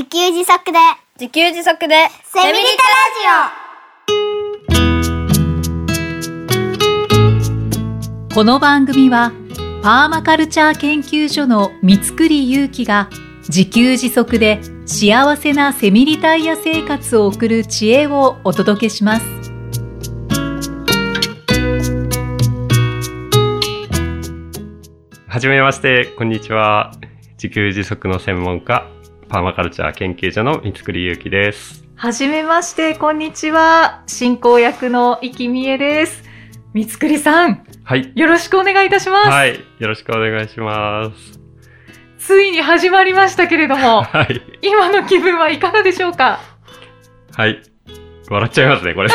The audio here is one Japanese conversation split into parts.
自給自足で、自給自足で、セミリタこの番組はパーマカルチャー研究所の三つくりゆうきが自給自足で幸せなセミリタイヤ生活を送る知恵をお届けします。はじめまして、こんにちは。自給自足の専門家、パーマカルチャー研究所の三つくりゆうきです。はじめまして、こんにちは。進行役の生きみえです。三つくりさん、はい。よろしくお願いいたします。はい。よろしくお願いします。ついに始まりましたけれども、はい。今の気分はいかがでしょうか？はい。笑っちゃいますね、これ。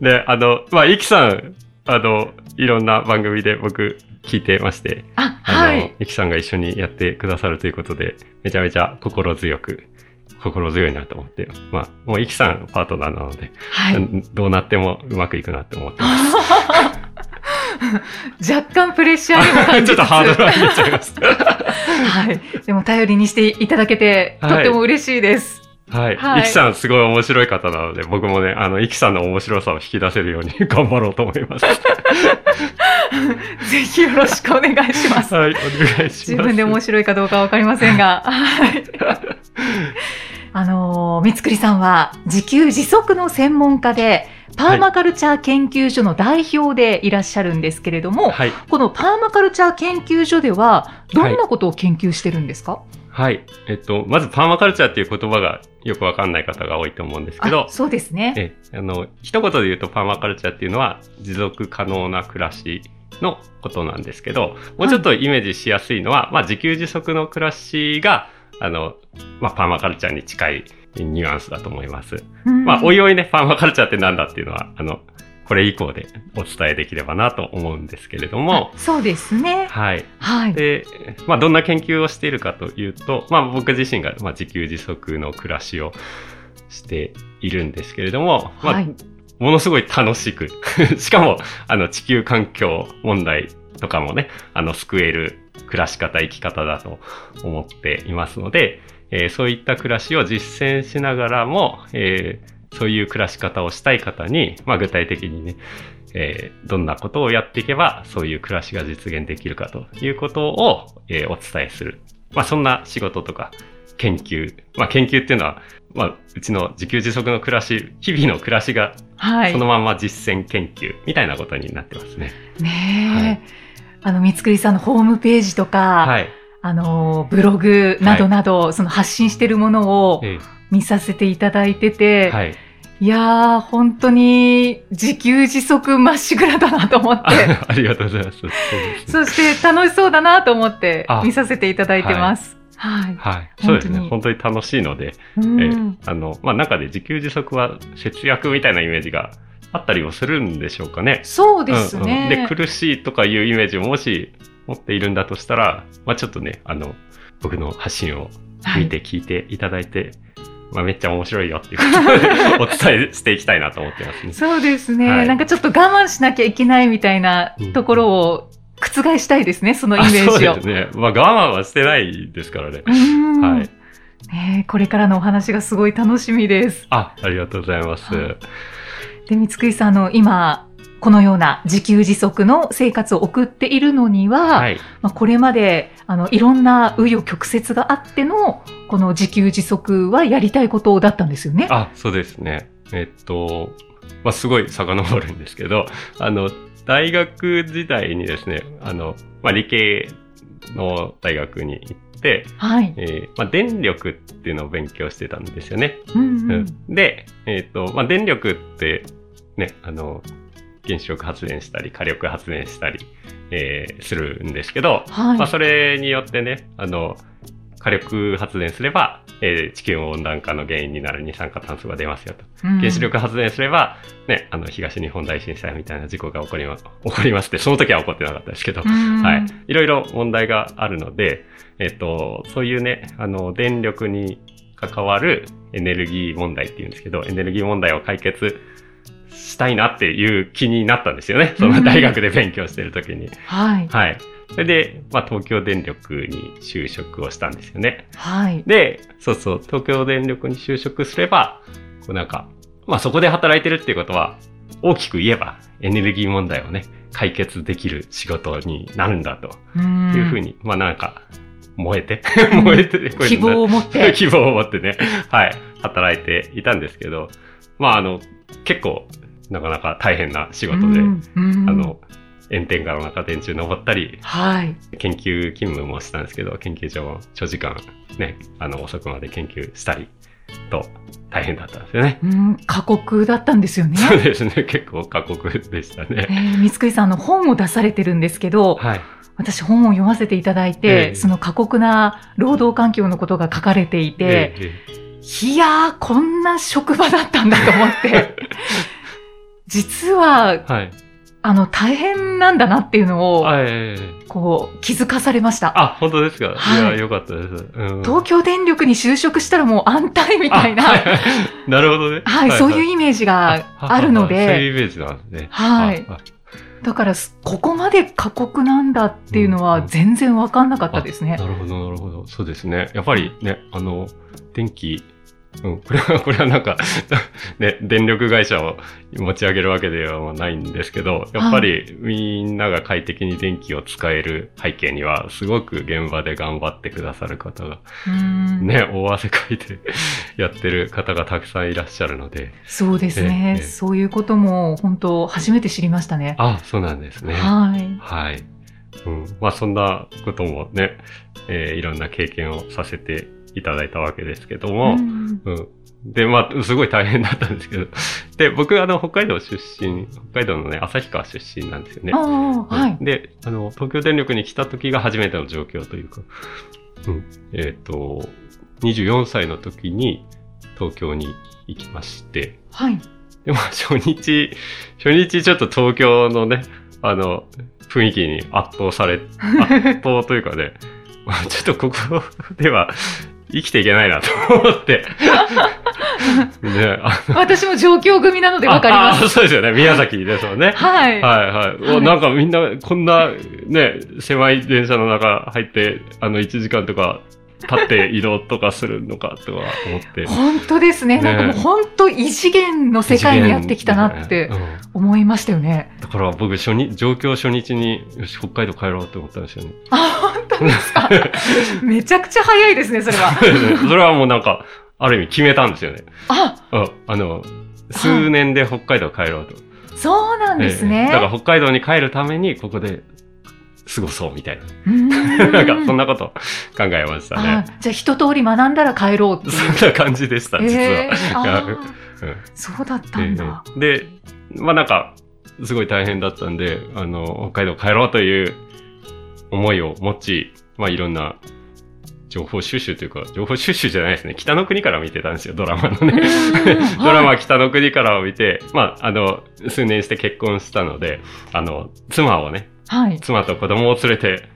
で、あの、まあ、いきさん、あの、いろんな番組で僕聞いてまして、あ、はい。いきさんが一緒にやってくださるということで、めちゃめちゃ心強く、心強いなと思って、まあ、もういきさんパートナーなので、はい。どうなってもうまくいくなって思ってます。若干プレッシャーにも感じ ちょっとハードル上げちゃいます。はい。でも頼りにしていただけて、とはいっても嬉しいです。はい。はいイキさんすごい面白い方なので、僕もね、あの、イキさんの面白さを引き出せるように頑張ろうと思います。ぜひよろしくお願いします。はい、お願いします。自分で面白いかどうかわかりませんが。はい。あのー、三つくりさんは自給自足の専門家で、パーマカルチャー研究所の代表でいらっしゃるんですけれども、はい。このパーマカルチャー研究所では、どんなことを研究してるんですか、はい。えっと、まずパーマカルチャーっていう言葉がよくわかんない方が多いと思うんですけどあ、そうですね。え、あの、一言で言うとパーマカルチャーっていうのは持続可能な暮らしのことなんですけど、もうちょっとイメージしやすいのは、まあ自給自足の暮らしが、あの、まあパーマカルチャーに近いニュアンスだと思います。うんまあ、おいおいね、パーマカルチャーってなんだっていうのは、あの、これ以降でお伝えできればなと思うんですけれども、あそうですね。はい。はい。で、まあ、どんな研究をしているかというと、まあ、僕自身が、まあ、自給自足の暮らしをしているんですけれども、まあ、はいものすごい楽しく、しかも、あの、地球環境問題とかもね、あの、救える暮らし方、生き方だと思っていますので、えーそういった暮らしを実践しながらも、えーそういう暮らし方をしたい方に、まあ、具体的にね、えーどんなことをやっていけば、そういう暮らしが実現できるかということを、えお伝えする。まあ、そんな仕事とか、研究。まあ、研究っていうのは、まあ、うちの自給自足の暮らし、日々の暮らしがはい。そのまま実践研究みたいなことになってますね。ねえ、あの、三つくりさんのホームページとか、はい。あの、ブログなどなど、その発信してるものをえ見させていただいてて、ーはい。いやー、本当に自給自足まっしぐらだなと思って、あ ありがとうございます。そして楽しそうだなと思ってあ見させていただいてます。はい。はい。そうですね。本本当に楽しいので、うんえーあの、まあ、中で自給自足は節約みたいなイメージがあったりもするんでしょうかね。そうですうんうんね。で、苦しいとかいうイメージをもし持っているんだとしたら、まあ、ちょっとね、あの、僕の発信を見て聞いていただいて、まあ、めっちゃ面白いよっていうことで お伝えしていきたいなと思ってますね。そうですね、はいなんかちょっと我慢しなきゃいけないみたいなところを覆したいですね、そのイメージを。あそうですね。まあ、我慢はしてないですからね。うんはい。ねえこれからのお話がすごい楽しみです。あ、ありがとうございます。はいで、三つくりさん、あの、今、このような自給自足の生活を送っているのには、はい。まあ、これまで、あの、いろんな紆余曲折があっての、この自給自足はやりたいことだったんですよね。あ、そうですね。えっと、まあ、すごい遡るんですけど、あの、大学時代にですね、あの、まあ、理系の大学に行って、はい。えーまあ、電力っていうのを勉強してたんですよね。うんううんん、で、えっ、と、まあ、電力って、ね、あの、原子力発電したり、火力発電したり、えーするんですけど、はい。まあ、それによってね、あの、火力発電すれば、えー地球温暖化の原因になる二酸化炭素が出ますよと。うん原子力発電すれば、ね、あの、東日本大震災みたいな事故が起こりま、起こりますって、その時は起こってなかったですけど、うんはい。いろいろ問題があるので、えっと、そういうね、あの、電力に関わるエネルギー問題っていうんですけど、エネルギー問題を解決したいなっていう気になったんですよね。その大学で勉強してる時に。はい。はい。それで、まあ、東京電力に就職をしたんですよね。はい。で、そうそう、東京電力に就職すれば、こうなんか、まあそこで働いてるっていうことは、大きく言えばエネルギー問題をね、解決できる仕事になるんだとうんいうふうに、まあなんか、燃えて、う ん燃えて、こういうの希望を持って。希望を持ってね、はい、働いていたんですけど、まああの、結構、なかなか大変な仕事で、あの、炎天下の中電柱登ったり、はい。研究勤務もしたんですけど、研究所も長時間ね、あの、遅くまで研究したりと大変だったんですよね。うん、過酷だったんですよね。そうですね、結構過酷でしたえね。ー、三つさんの本を出されてるんですけど、はい。私本を読ませていただいて、ええその過酷な労働環境のことが書かれていて、ええいやー、こんな職場だったんだと思って、実は、はい。あの、大変なんだなっていうのを、あ、ええこう、気づかされました。あ、本当ですか？はいいや、よかったです。うん東京電力に就職したらもう安泰みたいな、なるほどね。そういうイメージがあるのそうで、いうイメージなんですね。はいだから、すここまで過酷なんだっていうのはうん全然わかんなかったですね。なるほど、なるほど。そうですね。やっぱりね、あの、電気、うん、これは、これはなんか、ね、電力会社を持ち上げるわけではないんですけど、やっぱりみんなが快適に電気を使える背景には、すごく現場で頑張ってくださる方が、うんね、大汗かいて やってる方がたくさんいらっしゃるので、そうですね、ええそういうことも本当初めて知りましたね。あ、そうなんですね。はい。はい。うん。まあそんなこともね、えーいろんな経験をさせていただいたわけですけども、うんうん。で、まあ、すごい大変だったんですけど。で、僕、あの、北海道出身、北海道のね、旭川出身なんですよね。はい。で、あの、東京電力に来た時が初めての状況というか、うん。えっ、と、24歳の時に東京に行きまして、はい。でも初日、初日ちょっと東京のね、あの、雰囲気に圧倒され、圧倒というかね、まあちょっとここでは生きていけないなと思って。ね、あ私も上京組なのでわかります。そうですよね。宮崎ですもんね。はい。はいはい。はいおなんかみんな、こんなね、狭い電車の中入って、あの、1時間とか立って移動とかするのかとか思って。本当ですね。ねなんかもう本当異次元の世界にやってきたなってうん思いましたよね。だから僕初日、上京初日に、よし、北海道帰ろうと思ったんですよね。あ、本当ですか？めちゃくちゃ早いですね、それは。それはもうなんか、ある意味決めたんですよね。あ、ああの、数年で北海道帰ろうと。そうなんですええね。だから北海道に帰るために、ここで過ごそうみたいな。なんか、そんなこと考えましたあね。じゃあ一通り学んだら帰ろう。そんな感じでした、実は。えー うんそうだったんだ。ええで、まあなんか、すごい大変だったんで、あの、北海道帰ろうという思いを持ち、まあいろんな情報収集というか、情報収集じゃないですね。北の国から見てたんですよ、ドラマのね。うん ドラマは北の国からを見て、まあ、あの、数年して結婚したので、あの、妻をね、はい。妻と子供を連れて、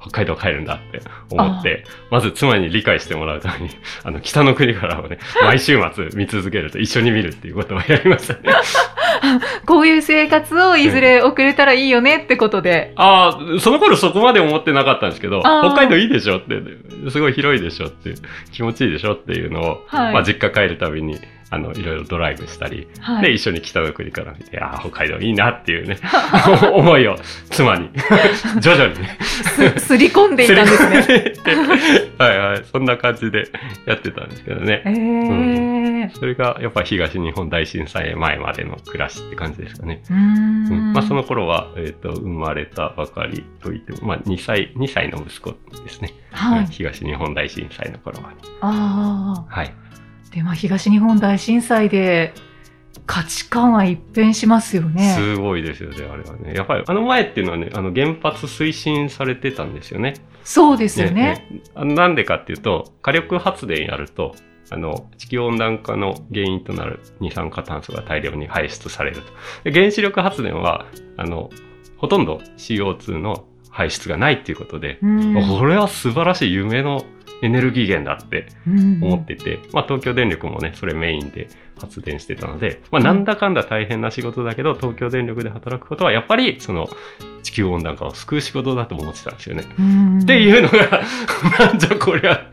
北海道帰るんだって思って、まず妻に理解してもらうために、あの、北の国からをね、毎週末見続けると一緒に見るっていうことをやりましたね。こういう生活をいずれ送れたらいいよねってことで。ああ、その頃そこまで思ってなかったんですけど、北海道いいでしょって、すごい広いでしょって、気持ちいいでしょっていうのを、はいまあ実家帰るたびに、あの、いろいろドライブしたり、で、はい。一緒に北の国から見て、ああ、北海道いいなっていうね、思いを妻に、徐々にね、すすり込んでいたんですね。ね。はいはい、そんな感じでやってたんですけどね。えー。それがやっぱ東日本大震災前までの暮らしって感じですかね。うーうんん。まあその頃は、えっ、と、生まれたばかりといっても、まあ2歳、2歳の息子ですね。はい。東日本大震災の頃は、ね。ああ。はい。で、まあ、東日本大震災で価値観は一変しますよね。すごいですよね、あれはね。やっぱりあの前っていうのはね、あの原発推進されてたんですよね。そうですよね。ねあのなんでかっていうと、火力発電やると、あの、地球温暖化の原因となる二酸化炭素が大量に排出されると。で原子力発電は、あの、ほとんど CO2 の排出がないっていうことで、うんこれは素晴らしい夢のエネルギー源だってうん思ってて、まあ東京電力もね、それメインで発電してたので、まあなんだかんだ大変な仕事だけど、東京電力で働くことはやっぱりその地球温暖化を救う仕事だと思ってたんですよね。うんっていうのが、なんじゃこりゃ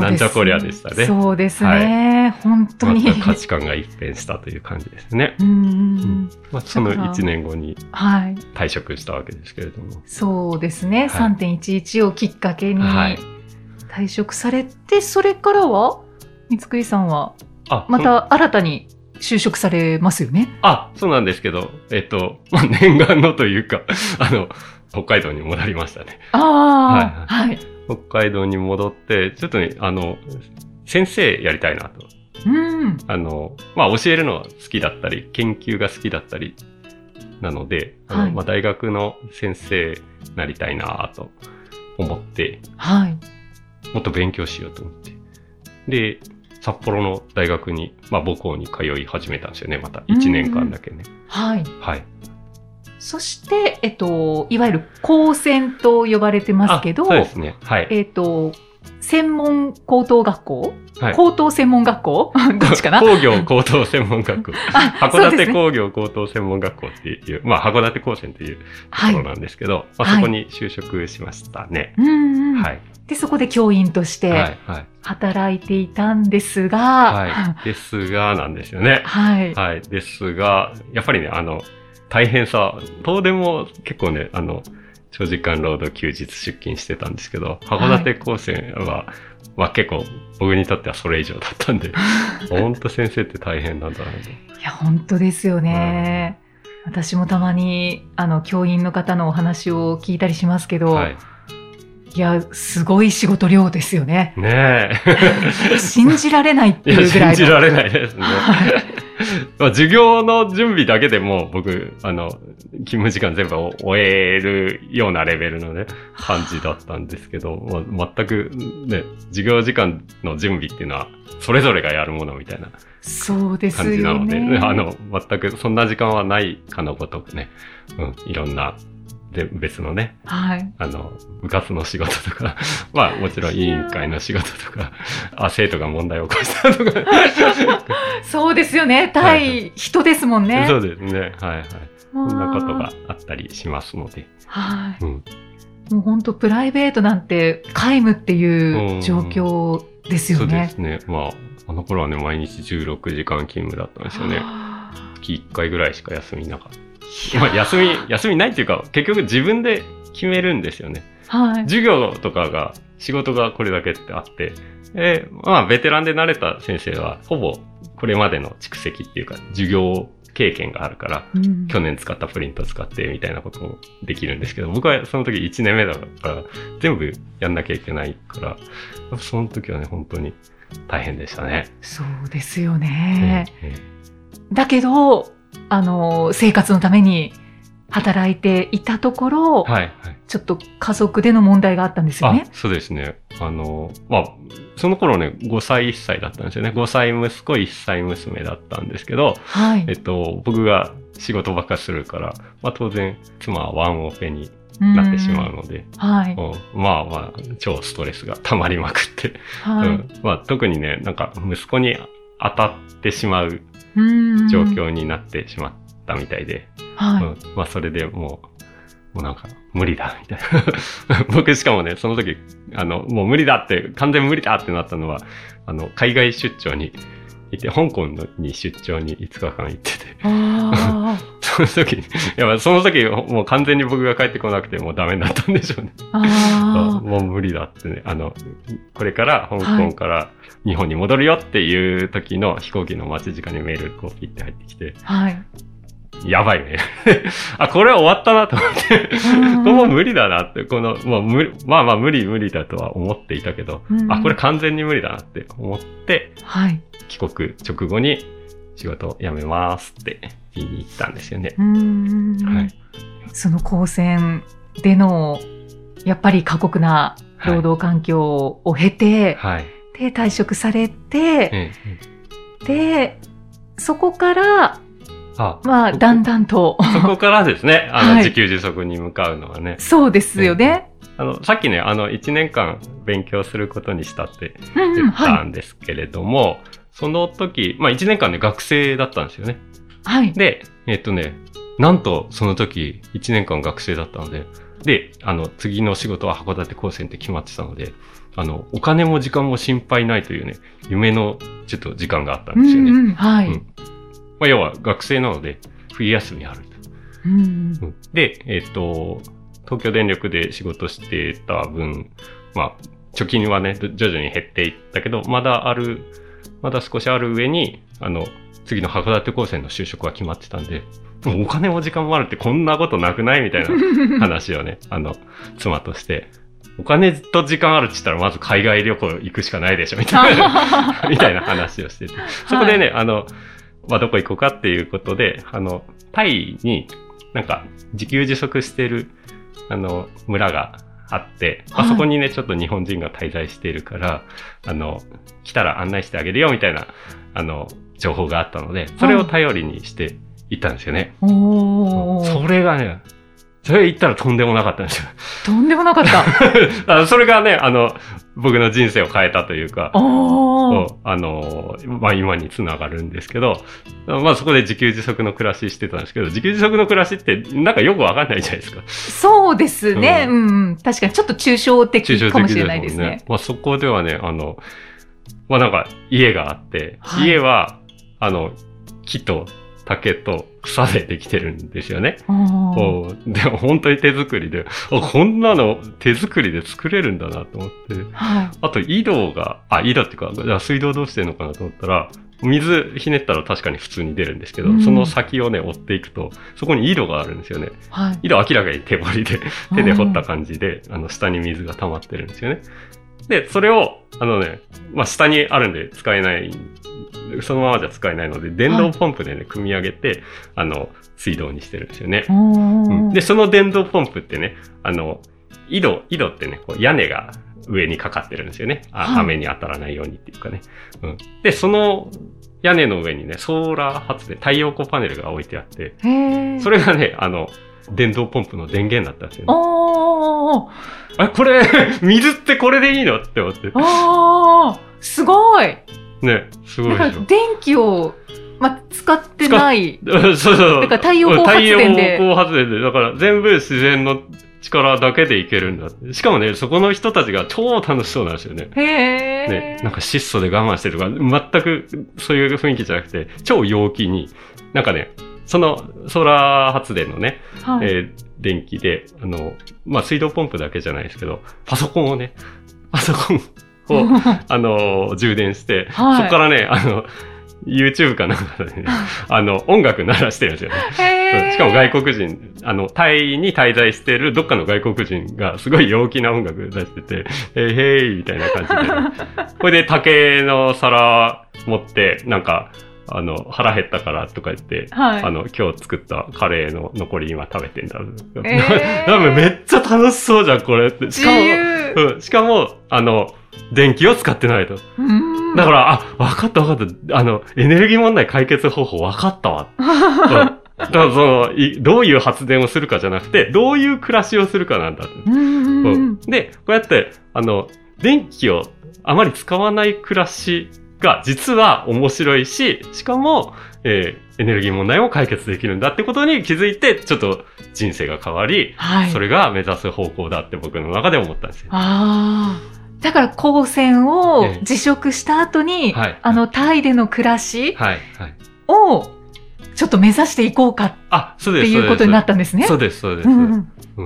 なんじゃこりゃでしたねそうですね。本当に。また価値観が一変したという感じですね。うんうんうんまあそのだから1年後にはい。退職したわけですけれども。そうですね。はい3.11をきっかけにはい退職されて、それからは、三つくりさんは、あ、また新たに就職されますよね？あ、そうなんですけど、えっと、まあ、念願のというか、あの、北海道に戻りましたね。ああ、はい。北海道に戻って、ちょっとね、あの、先生やりたいなと。うん。あの、まあ、教えるのは好きだったり、研究が好きだったり、なので、あのはいまあ、大学の先生になりたいなと思って、はい。もっと勉強しようと思って。で、札幌の大学に、まあ、母校に通い始めたんですよね、また。1年間だけね。はい。はい。そして、えっと、いわゆる高専と呼ばれてますけど、あそうですね。はい。えっと、専門高等学校、はい高等専門学校？どっちかな？工業高等専門学校。あ函館工業高等専門学校っていう、まあ、函館高専というとはいころなんですけど、まあ、はいそこに就職しましたね。うんうんはい。で、そこで教員としてはい。はい。働いていたんですが、はい。ですが、なんですよね。はい。はい。ですが、やっぱりね、あの、大変さ、東電も結構ね、あの、長時間労働休日出勤してたんですけど、函館高専は、まあ結構僕にとってはそれ以上だったんで、ほんと先生って大変なんだなと。いや、本当ですよね。私もたまに、あの、教員の方のお話を聞いたりしますけど、はい。いや、すごい仕事量ですよね。ねえ。信じられないっていうぐらいの。信じられないですね。はいまあ授業の準備だけでも僕、あの、勤務時間全部終えるようなレベルのね、感じだったんですけど、まあ、全くね、授業時間の準備っていうのは、それぞれがやるものみたいなそうです感じなよので、ね。あの、全くそんな時間はないかのごとくね、うん、いろんな、で別のね、はい。あの、部活の仕事とか、まあもちろん委員会の仕事とか、あ、生徒が問題を起こしたとか、そうですよね。はい対人ですもんね。そうですね。はいはい。そそんなことが。あったりしますので。はい。うん。もう本当プライベートなんて皆無っていう状況ですそうでよね。すね。まあ、あの頃はね、毎日16時間勤務だったんですよね。はあ月1回ぐらいしか休みなかった。まあ、休み、休みないっていうか、結局自分で決めるんですよね。はい。授業とかが、仕事がこれだけってあって、で、まあ、ベテランで慣れた先生は、ほぼこれまでの蓄積っていうか、授業経験があるから、うん去年使ったプリント使ってみたいなこともできるんですけど、僕はその時1年目だから、全部やんなきゃいけないから、その時はね、本当に大変でしたね。そうですよね。えだけど、あの、生活のために働いていたところ、えはい、はい。ちょっと家族での問題があったんですよあね。、そうですね。あの、まあ、その頃ね、5歳、1歳だったんですよね。5歳息子、1歳娘だったんですけど、はいえ。っと、僕が仕事ばっかりするから、まあ当然、妻はワンオペになってしまうので、うんはい。うんまあまあ、超ストレスが溜まりまくって、はい。うんまあ、特にね、なんか息子に当たってしまううん状況になってしまったみたいで、はい。うんまあそれでもう、もうなんか無理だ、みたいな。僕しかもね、その時、あの、もう無理だって、完全無理だってなったのは、あの、海外出張に行って、香港のに出張に5日間行ってて、あ その時に、いや、その時、もう完全に僕が帰ってこなくてもうダメだったんでしょうね。もう無理だってね、あの、これから香港から日本に戻るよっていう時の飛行機の待ち時間にメールこうピッて入ってきて、あ。はい。やばいね。あ、これは終わったなと思って、うんこれもう無理だなって、この、まあ、無まあまあ無理無理だとは思っていたけど、うんあ、これ完全に無理だなって思って、はい。帰国直後に仕事を辞めますって言いに行ったんですよね。うんはい。その高専での、やっぱり過酷な労働環境を経て、はい。で、退職されて、ええで、そこから、あ、まあ、だんだんと、そこからですね、あの、はい自給自足に向かうのはね。そうですよね。あの、さっきね、あの、1年間勉強することにしたって言ったはんですけれども、その時、まあ1年間ね、学生だったんですよね。い。はい。で、えっとね、なんとその時1年間学生だったので、で、あの、次の仕事は函館高専って決まってたので、あの、お金も時間も心配ないというね、夢のちょっと時間があったんですよね。うんうん、はい。うんまあ、要は学生なので、冬休みあると。うんうんで、えっ、と、東京電力で仕事してた分、まあ、貯金はね、徐々に減っていったけど、まだある、まだ少しある上に、あの、次の函館高専の就職は決まってたんで、お金も時間もあるってこんなことなくないみたいな 話をね、あの、妻として、お金と時間あるって言ったらまず海外旅行行くしかないでしょ、みたいな、みたいな話をしてて。そこでね、あの、まあ、どこ行こうかっていうことで、あの、タイになんか自給自足してる、あの、村があって、まあ、はいそこにね、ちょっと日本人が滞在しているから、あの、来たら案内してあげるよ、みたいな、あの、情報があったので、それを頼りにして行ったんですよね。おーそれがね、それ言ったらとんでもなかったんですよ。とんでもなかった。あそれがね、あの、僕の人生を変えたというか、そうあの、まあ、今につながるんですけど、まあ、そこで自給自足の暮らししてたんですけど、自給自足の暮らしって、なんかよくわかんないじゃないですか。そうですね。ううん、うん、確かにちょっと抽象的かもしれないですね。まあ、そこではね、あの、まあ、なんか、家があって、はい家は、あの、木と竹と草でできてるんですよね。おでも本当に手作りで、あ、こんなの手作りで作れるんだなと思って。はい。あと、井戸が、あ、井戸っていうか、水道どうしてんのかなと思ったら、水ひねったら確かに普通に出るんですけど、うんその先をね、追っていくと、そこに井戸があるんですよね。はい。井戸は明らかに手掘りで、手で掘った感じで、あの、下に水が溜まってるんですよね。で、それを、あのね、まあ、下にあるんで使えない、そのままじゃ使えないので、電動ポンプでね、組み上げて、あの、水道にしてるんですよね。うんで、その電動ポンプってね、あの、井戸、井戸ってね、こう屋根が上にかかってるんですよね。あはい雨に当たらないようにっていうかね。うん。で、その屋根の上にね、ソーラー発電、太陽光パネルが置いてあって、それがね、あの、電動ポンプの電源だったんですよね。おーあ、これ、水ってこれでいいのって思って。あーすごいね、すごいでしょ。だから電気を、ま、使ってない。そうそう。だから太陽光発電で太陽光発電で。だから全部自然の力だけでいけるんだ。しかもね、そこの人たちが超楽しそうなんですよね。へえ。ね、なんか質素で我慢してるとか、全くそういう雰囲気じゃなくて、超陽気に、なんかね、そのソーラー発電のね、はい、えー電気で、あの、まあ、水道ポンプだけじゃないですけど、パソコンをね、パソコンを、あの、充電して、はい。そこからね、あの、YouTube かなんかでね、あの、音楽鳴らしてるんですよね。しかも外国人、あの、タイに滞在してるどっかの外国人がすごい陽気な音楽出してて、えー、へいみたいな感じで、これで竹の皿持って、なんか、あの、腹減ったからとか言って、はい。あの、今日作ったカレーの残り今食べてんだ。えーなんかめっちゃ楽しそうじゃん、これって。し自かも、由。うん、しかも、あの、電気を使ってないと。うんだから、あ、わかったわかった。あの、エネルギー問題解決方法わかったわ。うんだからそのい、どういう発電をするかじゃなくて、どういう暮らしをするかなんだ。うんで、こうやって、あの、電気をあまり使わない暮らしが実は面白いし、しかも、えーエネルギー問題も解決できるんだってことに気づいて、ちょっと人生が変わり、はい。それが目指す方向だって僕の中で思ったんですよ。ああ。だから、光線をええ辞職した後に、はいあの、タイでの暮らし。を、ちょっと目指していこうかって。いうことになったんですね。そうです、そうです。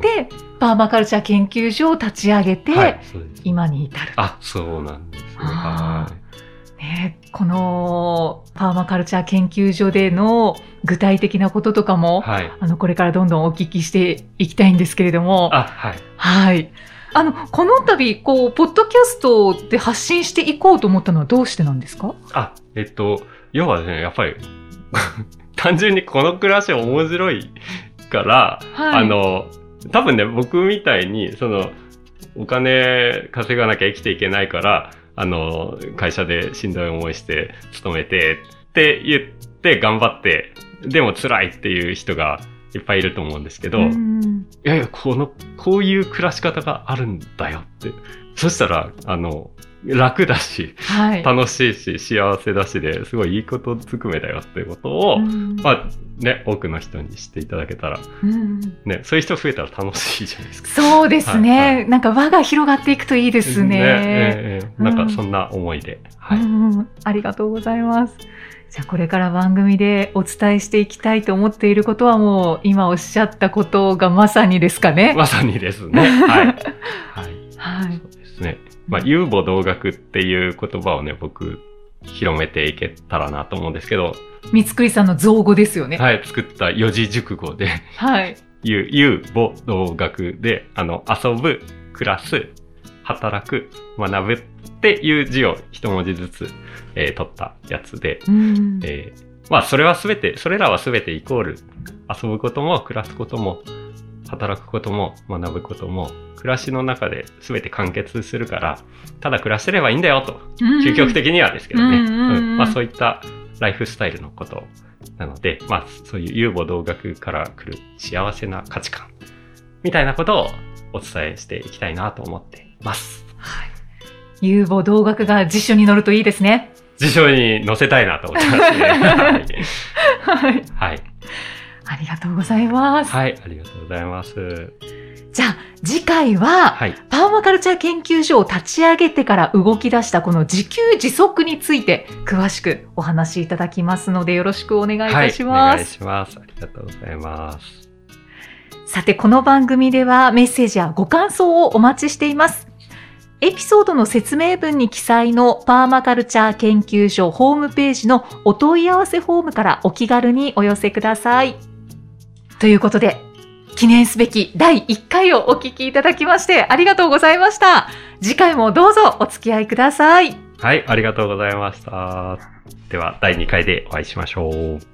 で、パーマカルチャー研究所を立ち上げて、はい。今に至る。あ、そうなんですね。はい。ね、このパーマカルチャー研究所での具体的なこととかも、はい。あの、これからどんどんお聞きしていきたいんですけれども、あ、はい。はい。あの、この度、こう、ポッドキャストで発信していこうと思ったのはどうしてなんですか？あ、えっと、要はね、やっぱり、単純にこの暮らし面白いから、はい。あ、の、多分ね、僕みたいに、その、お金稼がなきゃ生きていけないから、あの、会社でしんどい思いして、勤めてって言って頑張って、でも辛いっていう人がいっぱいいると思うんですけど、うんいやいや、この、こういう暮らし方があるんだよって。そしたら、あの、楽だし、はい。楽しいし、幸せだしで、すごいいいことずくめだよっていうことを、うんまあね、多くの人に知っていただけたら、うんね、そういう人増えたら楽しいじゃないですか。そうですね、はいはなんか輪が広がっていくといいですね。ええええなんうんかそんな思いで。はい。うんありがとうございます。じゃあこれから番組でお伝えしていきたいと思っていることはもう今おっしゃったことがまさにですかね。まさにですね。はい。はい。はい。そうですね。まあ、遊母同学っていう言葉をね、僕、広めていけたらなと思うんですけど、三つくりさんの造語ですよね。はい、作った四字熟語で、はい。遊、遊母同学で、あの、遊ぶ、暮らす、働く、学ぶっていう字を一文字ずつ、えー取ったやつで、うんえーまあ、それはすべて、それらはすべてイコール、遊ぶことも、暮らすことも、働くことも、学ぶことも、暮らしの中で全て完結するから、ただ暮らしてればいいんだよと。究極的にはですけどね。まあ、そういったライフスタイルのことなので、まあ、そういう遊母同学から来る幸せな価値観みたいなことをお伝えしていきたいなと思ってます。はい。遊母同学が辞書に載るといいですね。辞書に載せたいなと思ってますね。はい。はい。はい。ありがとうございます。はい。ありがとうございます。じゃあ次回は、はい。パーマカルチャー研究所を立ち上げてから動き出したこの自給自足について詳しくお話しいただきますのでよろしくお願いいたしはい。お願います。します。ありがとうございます。さてこの番組ではメッセージやご感想をお待ちしています。エピソードの説明文に記載のパーマカルチャー研究所ホームページのお問い合わせフォームからお気軽にお寄せください。ということで、記念すべき第1回をお聞きいただきましてありがとうございました。次回もどうぞお付き合いください。はい。ありがとうございました。では、第2回でお会いしましょう。